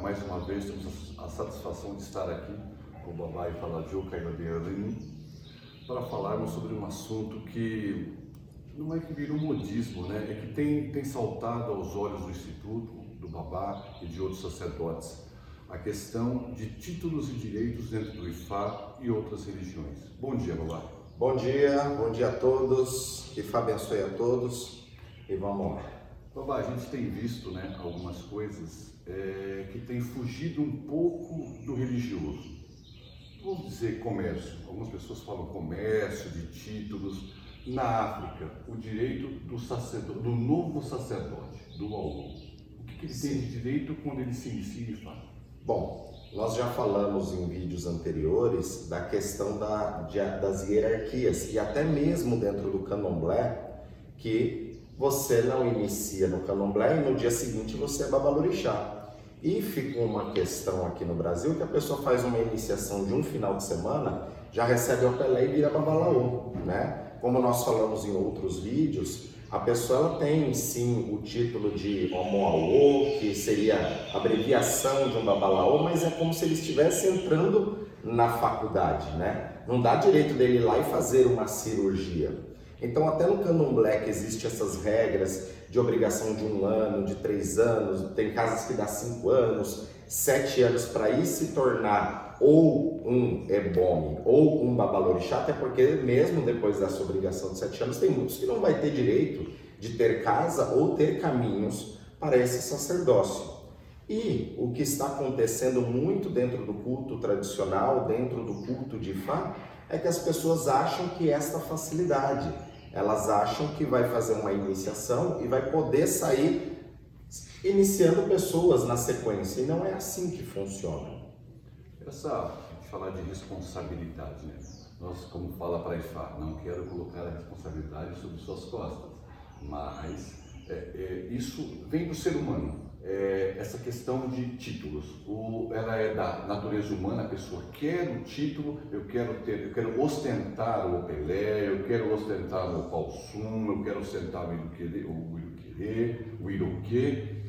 mais uma vez temos a satisfação de estar aqui com o Babá e Faladio Caiodeani para falarmos sobre um assunto que não é que virou modismo, né? É que tem, tem saltado aos olhos do Instituto, do Babá e de outros sacerdotes a questão de títulos e direitos dentro do IFA e outras religiões. Bom dia, Babá. Bom dia, bom dia a todos, que Ifá abençoe a todos e vamos lá. Babá, a gente tem visto né, algumas coisas é, que têm fugido um pouco do religioso. Vamos dizer comércio. Algumas pessoas falam comércio, de títulos. Na África, o direito do, sacerdote, do novo sacerdote, do Aulu. O que, que ele tem de direito quando ele se inicia e fala? Bom, nós já falamos em vídeos anteriores da questão da, de, das hierarquias e até mesmo dentro do candomblé que você não inicia no candomblé e no dia seguinte você é babalorixá. E ficou uma questão aqui no Brasil que a pessoa faz uma iniciação de um final de semana, já recebe o Pelé e vira babalaô, né? Como nós falamos em outros vídeos, a pessoa tem sim o título de Omoaô, que seria abreviação de um babalaô, mas é como se ele estivesse entrando na faculdade, né? Não dá direito dele ir lá e fazer uma cirurgia. Então, até no candomblé que existe essas regras de obrigação de um ano, de três anos, tem casas que dá cinco anos, sete anos para ir se tornar ou um ebome ou um babalorixá, até porque mesmo depois dessa obrigação de sete anos, tem muitos que não vai ter direito de ter casa ou ter caminhos para esse sacerdócio. E o que está acontecendo muito dentro do culto tradicional, dentro do culto de Fá, é que as pessoas acham que esta facilidade, elas acham que vai fazer uma iniciação e vai poder sair iniciando pessoas na sequência. E não é assim que funciona. Essa, falar de responsabilidade, né? Nós, como fala para Ifá, não quero colocar a responsabilidade sobre suas costas, mas é, é, isso vem do ser humano. É, essa questão de títulos, o, ela é da natureza humana, a pessoa quer o título, eu quero ter, eu quero ostentar o Pelé, eu quero ostentar o Palsum, eu quero ostentar o Iruquerê, o Iruquerê, o Iroquê,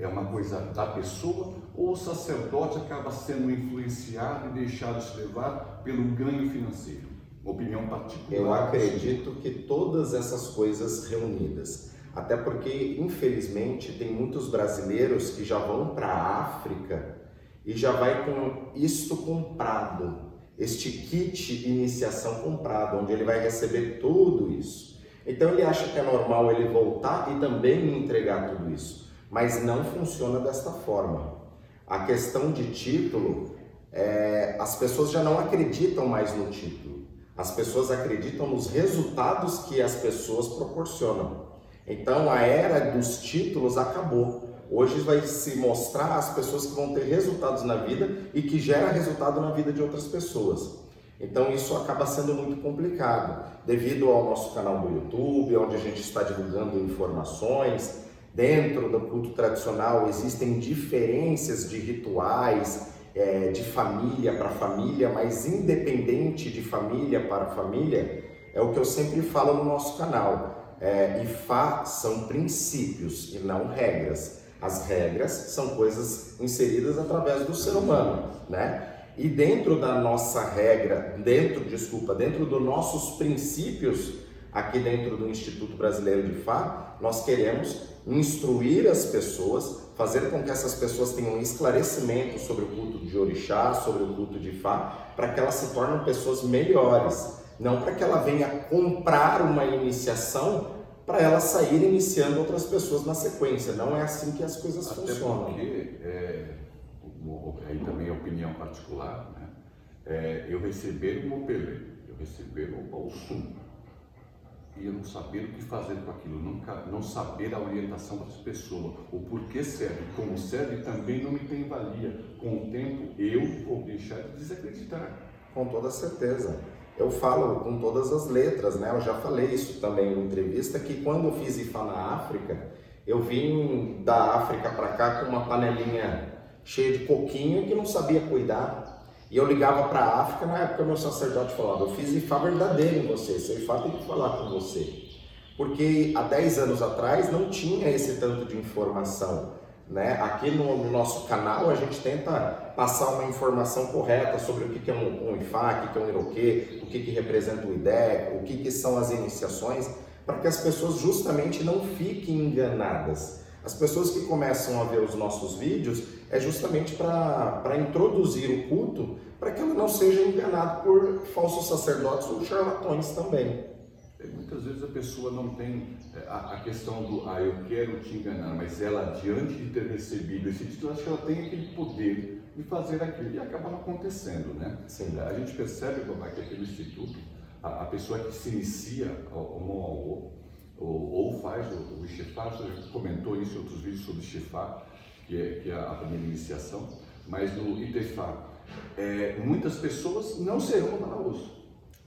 é uma coisa da pessoa, ou o sacerdote acaba sendo influenciado e deixado se levar pelo ganho financeiro? Opinião particular. Eu acredito que todas essas coisas reunidas. Até porque, infelizmente, tem muitos brasileiros que já vão para a África e já vai com isto comprado, este kit iniciação comprado, onde ele vai receber tudo isso. Então ele acha que é normal ele voltar e também entregar tudo isso, mas não funciona desta forma a questão de título, é, as pessoas já não acreditam mais no título. As pessoas acreditam nos resultados que as pessoas proporcionam. Então a era dos títulos acabou. Hoje vai se mostrar as pessoas que vão ter resultados na vida e que gera resultado na vida de outras pessoas. Então isso acaba sendo muito complicado, devido ao nosso canal do YouTube, onde a gente está divulgando informações, Dentro do culto tradicional existem diferenças de rituais, é, de família para família, mas independente de família para família, é o que eu sempre falo no nosso canal. É, Ifá são princípios e não regras. As regras são coisas inseridas através do ser humano, né? E dentro da nossa regra, dentro, desculpa, dentro dos nossos princípios, aqui dentro do Instituto Brasileiro de Fá, nós queremos instruir as pessoas, fazer com que essas pessoas tenham esclarecimento sobre o culto de orixá, sobre o culto de Fá, para que elas se tornem pessoas melhores, não para que ela venha comprar uma iniciação para ela sair iniciando outras pessoas na sequência. Não é assim que as coisas Até funcionam. Porque, é, aí também é opinião particular, né? É, eu receber um Opelê, eu receber um Balsum, e eu não saber o que fazer com aquilo, nunca, não saber a orientação das pessoas, o porquê serve, como serve, também não me tem valia. Com o tempo, eu vou deixar de desacreditar. Com toda certeza. Eu falo com todas as letras, né? Eu já falei isso também em entrevista, que quando eu fiz IFA na África, eu vim da África para cá com uma panelinha cheia de coquinho que não sabia cuidar. E eu ligava para a África, na época meu sacerdote falava, eu fiz IFA verdadeiro em você, seu IFA tem que falar com você. Porque há 10 anos atrás não tinha esse tanto de informação. Né? Aqui no, no, nosso canal a gente tenta passar uma informação correta sobre o que, que é um, um Ifá, o que, é um Iroquê, o que, que representa o IDE, o que, que são as iniciações, para que as pessoas justamente não fiquem enganadas. As pessoas que começam a ver os nossos vídeos é justamente para introduzir o culto, para que ela não seja enganada por falsos sacerdotes ou charlatões também. É, muitas vezes a pessoa não tem é, a, a, questão do, ah, eu quero te enganar, mas ela, diante de ter recebido esse título, acho que ela tem aquele poder de fazer aquilo e acaba não acontecendo, né? Sim. A gente percebe, como que aquele instituto, a, a, pessoa que se inicia ao ou, ou faz o, o Ishefá, você já comentou isso em outros vídeos sobre Ishefá, que é, que é a primeira iniciação, mas no Itefá, é, muitas pessoas não serão babalaos.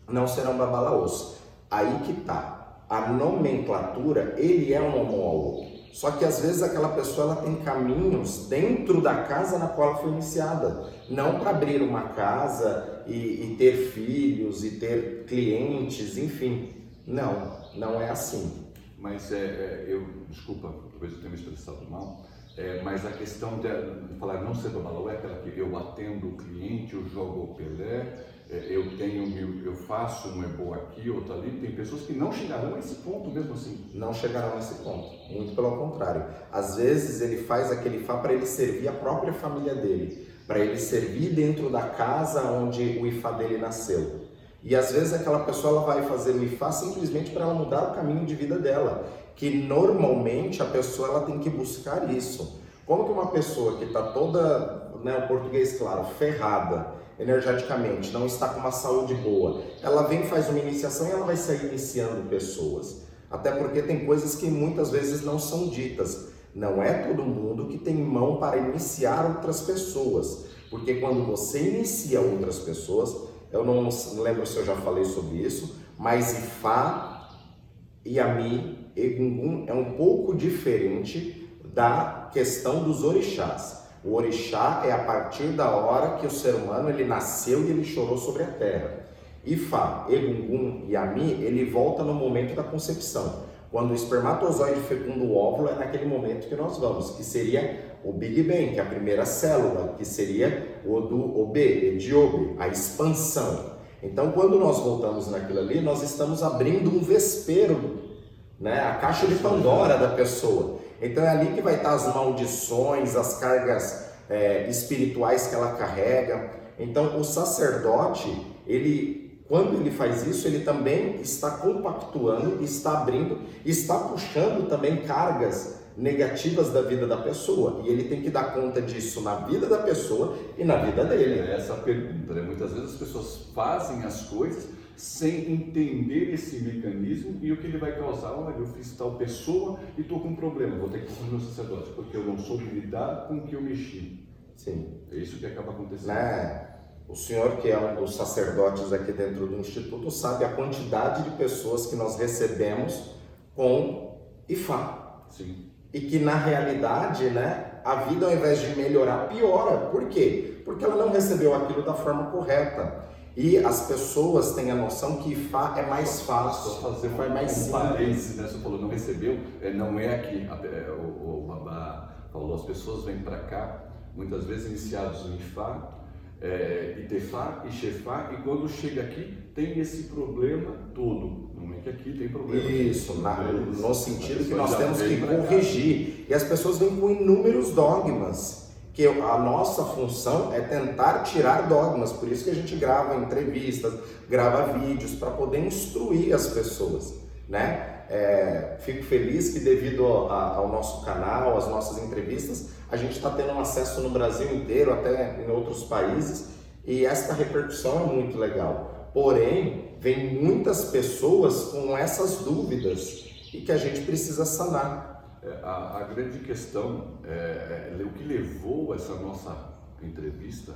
Não serão babalaos. Aí que tá. A nomenclatura, ele é um homoalô. Só que às vezes aquela pessoa ela tem caminhos dentro da casa na qual ela foi iniciada. Não para abrir uma casa e, e, ter filhos e ter clientes, enfim. Não, não é assim. Mas é, é eu, desculpa, talvez eu tenha me expressado mal, é, mas a questão de, de falar não ser babalão é aquela que eu atendo o cliente, eu jogo o Pelé, eu tenho, eu faço um ebo aqui, outro ali. Tem pessoas que não chegarão a esse ponto mesmo assim. Não chegarão a esse ponto, muito pelo contrário. Às vezes ele faz aquele Ifá para ele servir a própria família dele, para ele servir dentro da casa onde o Ifá dele nasceu. E às vezes aquela pessoa ela vai fazer o Ifá simplesmente para ela mudar o caminho de vida dela que normalmente a pessoa ela tem que buscar isso. Como que uma pessoa que está toda, né, o português claro, ferrada energeticamente, não está com uma saúde boa, ela vem faz uma iniciação e ela vai sair iniciando pessoas. Até porque tem coisas que muitas vezes não são ditas. Não é todo mundo que tem mão para iniciar outras pessoas. Porque quando você inicia outras pessoas, eu não lembro se eu já falei sobre isso, mas Ifá e Ami Egungun é um pouco diferente da questão dos orixás. O orixá é a partir da hora que o ser humano ele nasceu e ele chorou sobre a terra. Ifá, Egungun e Ami, ele volta no momento da concepção. Quando o espermatozoide fecunda o óvulo, é naquele momento que nós vamos, que seria o Big Bang, que é a primeira célula, que seria o do Obe, Ediobe, a expansão. Então, quando nós voltamos naquilo ali, nós estamos abrindo um vespeiro né? A caixa de Pandora da pessoa. Então é ali que vai estar as maldições, as cargas é, espirituais que ela carrega. Então o sacerdote, ele, quando ele faz isso, ele também está compactuando, está abrindo, está puxando também cargas negativas da vida da pessoa. E ele tem que dar conta disso na vida da pessoa e na vida dele. É essa pergunta, né? Muitas vezes as pessoas fazem as coisas sem entender esse mecanismo e o que ele vai causar. Olha, eu fiz tal pessoa e estou com um problema, vou ter que ir meu sacerdote, porque eu não soube lidar com o que eu mexi. Sim. É isso que acaba acontecendo. Né? O senhor, que é um dos sacerdotes aqui dentro do Instituto, sabe a quantidade de pessoas que nós recebemos com IFA. Sim. E que na realidade, né, a vida ao invés de melhorar, piora. Por quê? Porque ela não recebeu aquilo da forma correta. E as pessoas têm a noção que Fá é mais fácil. Só fazer uma, mais parênteses, né? Você falou, não recebeu, é, não é aqui. É, o, o Babá falou, as pessoas vêm para cá, muitas vezes iniciados em Fá, é, Itefá e Chefá, e quando chega aqui tem esse problema todo. Não é que aqui tem problema. Isso, na, no sentido que nós temos que corrigir. E as pessoas vêm com inúmeros dogmas que a nossa função é tentar tirar dogmas, por isso que a gente grava entrevistas, grava vídeos para poder instruir as pessoas, né? É, fico feliz que devido a, ao nosso canal, às nossas entrevistas, a gente está tendo um acesso no Brasil inteiro, até em outros países, e esta repercussão é muito legal. Porém, vem muitas pessoas com essas dúvidas e que a gente precisa sanar. É, a, a, grande questão, é, é, o que levou essa nossa entrevista,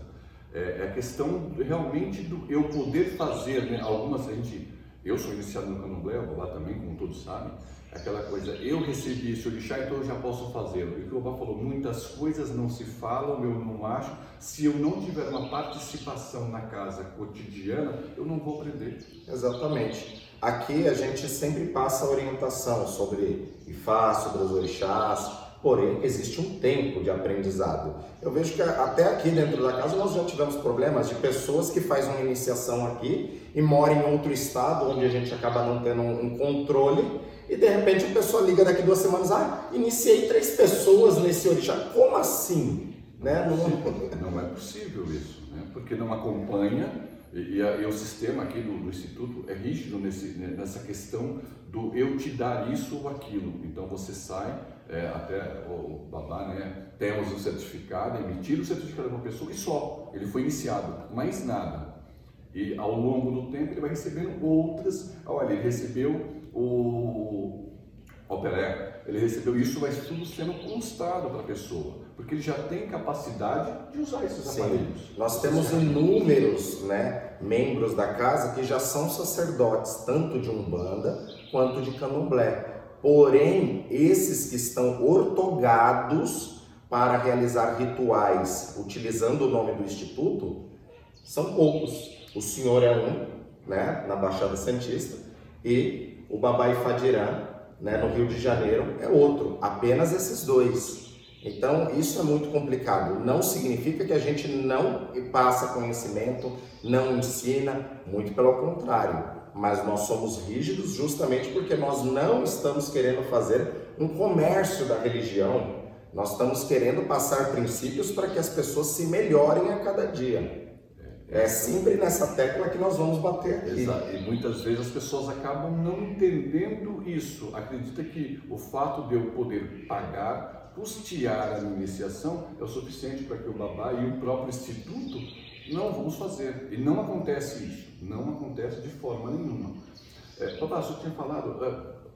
é, é, a questão realmente do eu poder fazer, né, algumas, a gente, eu sou iniciado no candomblé, o Babá também, como todos sabem, aquela coisa, eu recebi esse orixá, então eu já posso fazê-lo. E o que falou, muitas coisas não se falam, eu não acho, se eu não tiver uma participação na casa cotidiana, eu não vou aprender. Exatamente. Aqui a gente sempre passa orientação sobre Ifá, sobre os orixás, Porém, existe um tempo de aprendizado. Eu vejo que até aqui dentro da casa nós já tivemos problemas de pessoas que fazem uma iniciação aqui e moram em outro estado, onde a gente acaba não tendo um controle, e de repente a pessoa liga daqui duas semanas, ah, iniciei três pessoas nesse orixá. Como assim? Né? Não, não é possível isso, né? porque não acompanha e, e, e, o sistema aqui do, do, Instituto é rígido nesse, né, nessa questão do eu te dar isso ou aquilo. Então você sai, é, até o, babá, né, temos o certificado, emitir o certificado de uma pessoa e só, ele foi iniciado, mais nada. E ao longo do tempo ele vai recebendo outras, olha, ele recebeu o, o ele recebeu isso, vai tudo sendo constado para a pessoa porque ele já tem capacidade de usar esses Sim. aparelhos. Nós temos inúmeros né, membros da casa que já são sacerdotes, tanto de Umbanda quanto de Candomblé. Porém, esses que estão ortogados para realizar rituais utilizando o nome do Instituto são poucos. O senhor é um, né, na Baixada Santista, e o Babai Fadirã, né, no Rio de Janeiro, é outro. Apenas esses dois. Então, isso é muito complicado. Não significa que a gente não passa conhecimento, não ensina, muito pelo contrário. Mas nós somos rígidos justamente porque nós não estamos querendo fazer um comércio da religião. Nós estamos querendo passar princípios para que as pessoas se melhorem a cada dia. É sempre nessa tecla que nós vamos bater aqui. Exato. E muitas vezes as pessoas acabam não entendendo isso. Acredita que o fato de eu poder pagar custear a iniciação é o suficiente para que o babá e o próprio instituto não vamos fazer. E não acontece isso, não acontece de forma nenhuma. É, babá, você tinha falado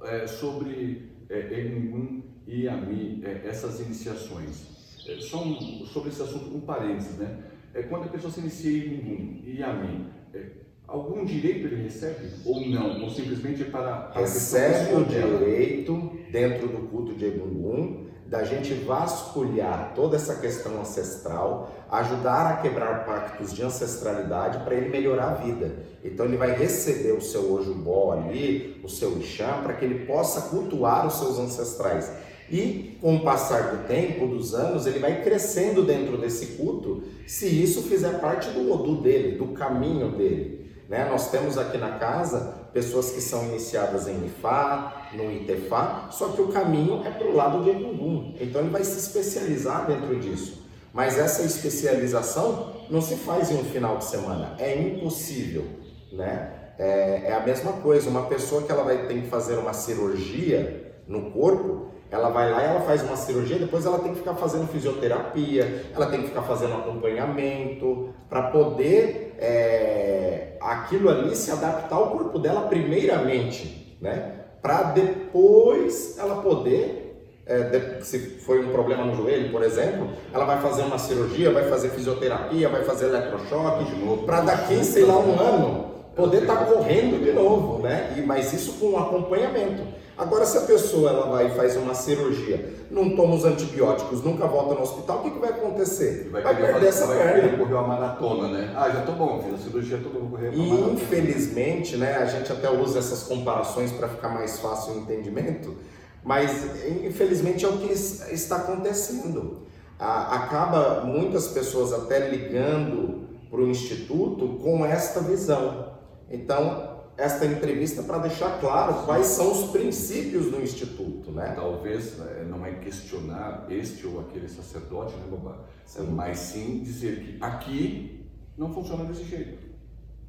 é, é, sobre é, Egungun e Ami, é, essas iniciações. É, só um, sobre esse assunto, um parênteses, né? É, quando a pessoa se inicia em Egungun e Ami, é, algum direito ele recebe ou não? Ou simplesmente é para... para recebe o direito dentro do culto de Egungun, da gente vasculhar toda essa questão ancestral, ajudar a quebrar pactos de ancestralidade para ele melhorar a vida. Então ele vai receber o seu Ojubó ali, o seu Ixã, para que ele possa cultuar os seus ancestrais. E com o passar do tempo, dos anos, ele vai crescendo dentro desse culto, se isso fizer parte do Odu dele, do caminho dele. Né? Nós temos aqui na casa pessoas que são iniciadas em Ifá, no Itefá, só que o caminho é para o lado de Egungun. Então ele vai se especializar dentro disso. Mas essa especialização não se faz em um final de semana, é impossível, né? É, é a mesma coisa, uma pessoa que ela vai ter que fazer uma cirurgia no corpo, ela vai lá e ela faz uma cirurgia, depois ela tem que ficar fazendo fisioterapia, ela tem que ficar fazendo acompanhamento para poder é, aquilo ali se adaptar ao corpo dela primeiramente, né? Para depois ela poder é, se foi um problema no joelho, por exemplo, ela vai fazer uma cirurgia, vai fazer fisioterapia, vai fazer eletrochoque, para daqui, sei lá, um ano, poder estar tá correndo de novo, né? E, mas isso com um acompanhamento. Agora, se a pessoa ela vai e faz uma cirurgia, não toma os antibióticos, nunca volta no hospital, o que, que vai acontecer? Vai, vai perder essa vai perna. correr uma maratona, né? Ah, já tô bom, fiz a cirurgia, tô bom, correr uma E infelizmente, né, a gente até usa essas comparações para ficar mais fácil o entendimento, mas infelizmente é o que está acontecendo. Acaba muitas pessoas até ligando para o instituto com esta visão. Então, esta entrevista para deixar claro quais são os princípios do Instituto. Né? Talvez né, não é questionar este ou aquele sacerdote, né? Sim. Mas sim dizer que aqui não funciona desse jeito.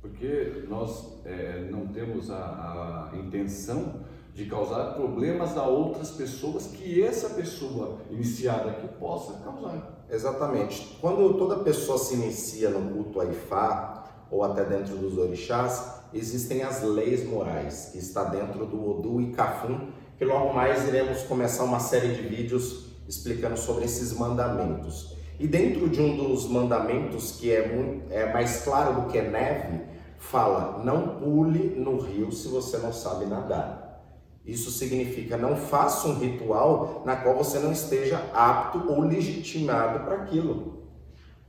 Porque nós é, não temos a, a intenção de causar problemas a outras pessoas que essa pessoa iniciada aqui possa causar. Exatamente. Quando toda pessoa se inicia no culto a Ifá, ou até dentro dos orixás, existem as leis morais, que está dentro do Odu e Cafum, que logo mais iremos começar uma série de vídeos explicando sobre esses mandamentos. E dentro de um dos mandamentos que é, muito, é mais claro do que neve, fala: não pule no rio se você não sabe nadar. Isso significa não faça um ritual na qual você não esteja apto ou legitimado para aquilo.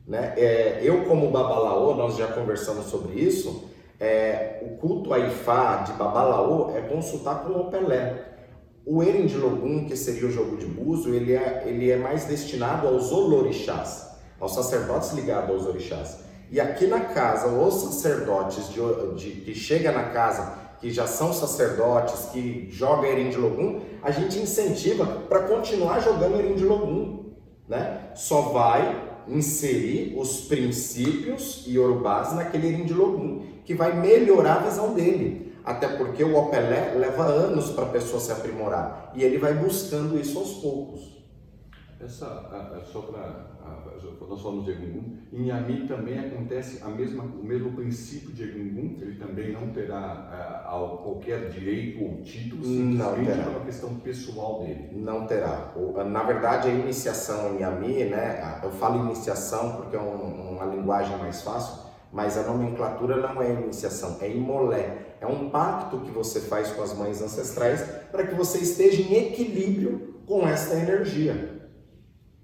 Né? É, eu, como Babalaô, nós já conversamos sobre isso. É, o culto a Ifá de Babalaô é consultar com o Pelé. O Erendilogum, que seria o jogo de buzo, ele é, ele é mais destinado aos olorixás, aos sacerdotes ligados aos orixás. E aqui na casa, os sacerdotes de, de, que chega na casa, que já são sacerdotes, que jogam Erendilogum, a gente incentiva para continuar jogando Erendilogum. Né? Só vai inserir os princípios e orubás naquele Erendilogum, que vai melhorar a visão dele. Até porque o Opelé leva anos para a pessoa se aprimorar. E ele vai buscando isso aos poucos. Essa, só para. Nós falamos de Egungun. Em Yami também acontece a mesma, o mesmo princípio de Egungun. Ele também não terá uh, qualquer direito ou título, simplesmente é uma questão pessoal dele. Não terá. Na verdade, a iniciação em Yami, né? Eu falo iniciação porque é um, uma linguagem mais fácil, mas a nomenclatura não é iniciação, é imolé é um pacto que você faz com as mães ancestrais para que você esteja em equilíbrio com esta energia.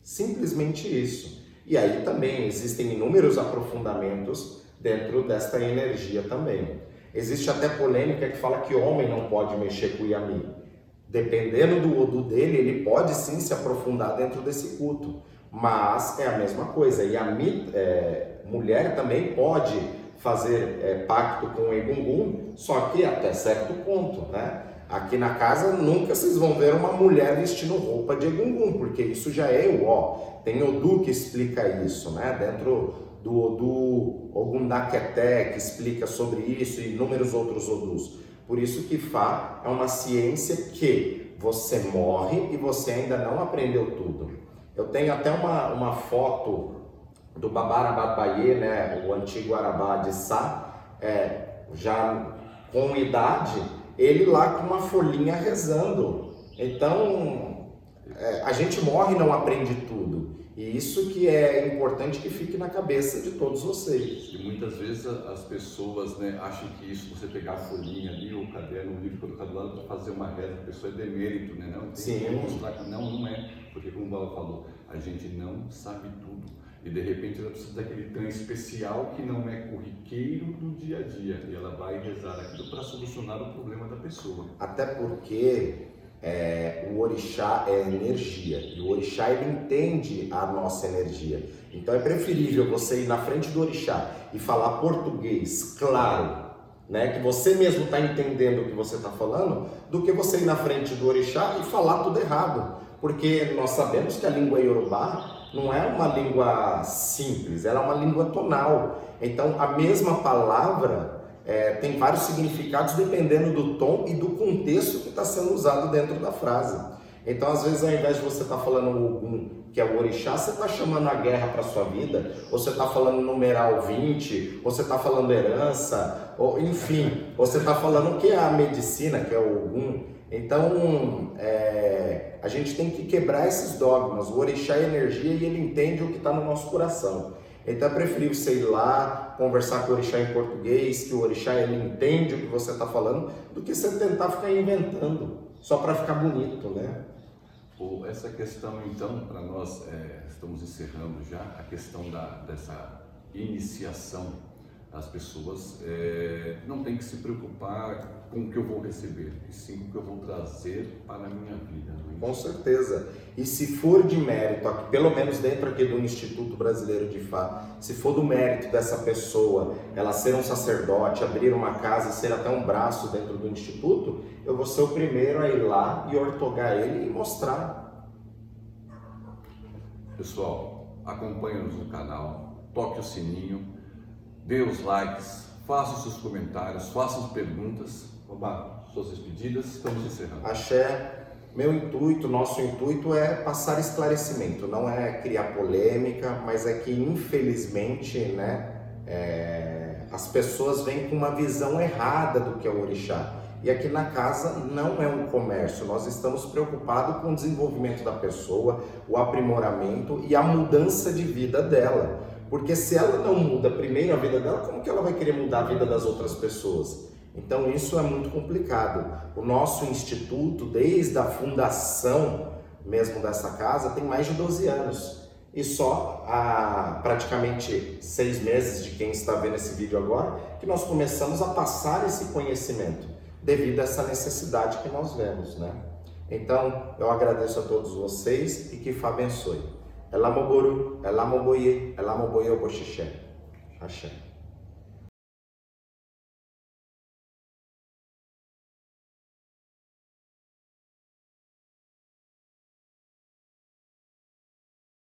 Simplesmente isso. E aí também existem inúmeros aprofundamentos dentro desta energia também. Existe até polêmica que fala que homem não pode mexer com o Yami. Dependendo do Odu dele, ele pode sim se aprofundar dentro desse culto. Mas é a mesma coisa. Yami, é, mulher também pode fazer é, pacto com o Egungun, só que até certo ponto, né? Aqui na casa nunca vocês vão ver uma mulher vestindo roupa de Egungun, porque isso já é o ó. Tem Odu que explica isso, né? Dentro do Odu Ogundaketé, que explica sobre isso e inúmeros outros Odus. Por isso que Fá é uma ciência que você morre e você ainda não aprendeu tudo. Eu tenho até uma, uma foto do Babarabataie, né, o antigo Arabá de Sá, é, já com idade, ele lá com uma folhinha rezando. Então, é, a gente morre e não aprende tudo. E isso que é importante que fique na cabeça de todos vocês. E muitas vezes as pessoas né, acham que isso, você pegar a folhinha ali, o caderno, o livro colocado do lado para fazer uma reza, a pessoa é demérito, né? Não, tem Sim. que mostrar que não, não é. Porque como o Bala falou, a gente não sabe tudo. E de repente ela precisa daquele trem especial que não é corriqueiro do dia a dia. E ela vai rezar aquilo para solucionar o problema da pessoa. Até porque é, o orixá é energia. E o orixá ele entende a nossa energia. Então é preferível você ir na frente do orixá e falar português claro, né, que você mesmo está entendendo o que você está falando, do que você ir na frente do orixá e falar tudo errado. Porque nós sabemos que a língua iorubá não é uma língua simples, ela é uma língua tonal. Então, a mesma palavra é, tem vários significados dependendo do tom e do contexto que está sendo usado dentro da frase. Então, às vezes, ao invés de você estar tá falando Ogum, que é o orixá, você está chamando a guerra para sua vida, ou você está falando numeral 20, ou você está falando herança, ou enfim, você está falando o que é a medicina, que é o Ogum. Então, é, a gente tem que quebrar esses dogmas. O orixá é energia e ele entende o que está no nosso coração. Então, é preferível você ir lá, conversar com o orixá em português, que o orixá ele entende o que você está falando, do que você tentar ficar inventando, só para ficar bonito, né? Essa questão, então, para nós, é, estamos encerrando já, a questão da, dessa iniciação as pessoas é, não tem que se preocupar com o que eu vou receber, e sim com o que eu vou trazer para a minha vida. É com certeza. E se for de mérito, aqui, pelo menos dentro aqui do Instituto Brasileiro de Fá, se for do mérito dessa pessoa, ela ser um sacerdote, abrir uma casa, ser até um braço dentro do Instituto, eu vou ser o primeiro a ir lá e ortogar ele e mostrar. Pessoal, acompanhe-nos no canal, toque o sininho, dê os likes, faça os seus comentários, faça as perguntas. Oba, suas despedidas, estamos encerrando. Axé, meu intuito, nosso intuito é passar esclarecimento, não é criar polêmica, mas é que infelizmente, né, é, as pessoas vêm com uma visão errada do que é o orixá. E aqui na casa não é um comércio, nós estamos preocupados com o desenvolvimento da pessoa, o aprimoramento e a mudança de vida dela. Porque se ela não muda primeiro a vida dela, como que ela vai querer mudar a vida das outras pessoas? Então isso é muito complicado. O nosso instituto, desde a fundação mesmo dessa casa, tem mais de 12 anos. E só há praticamente seis meses de quem está vendo esse vídeo agora, que nós começamos a passar esse conhecimento, devido a essa necessidade que nós vemos, né? Então, eu agradeço a todos vocês e que Fá abençoe. elamogboro elamoboye elamoboye ụbọchị she ashe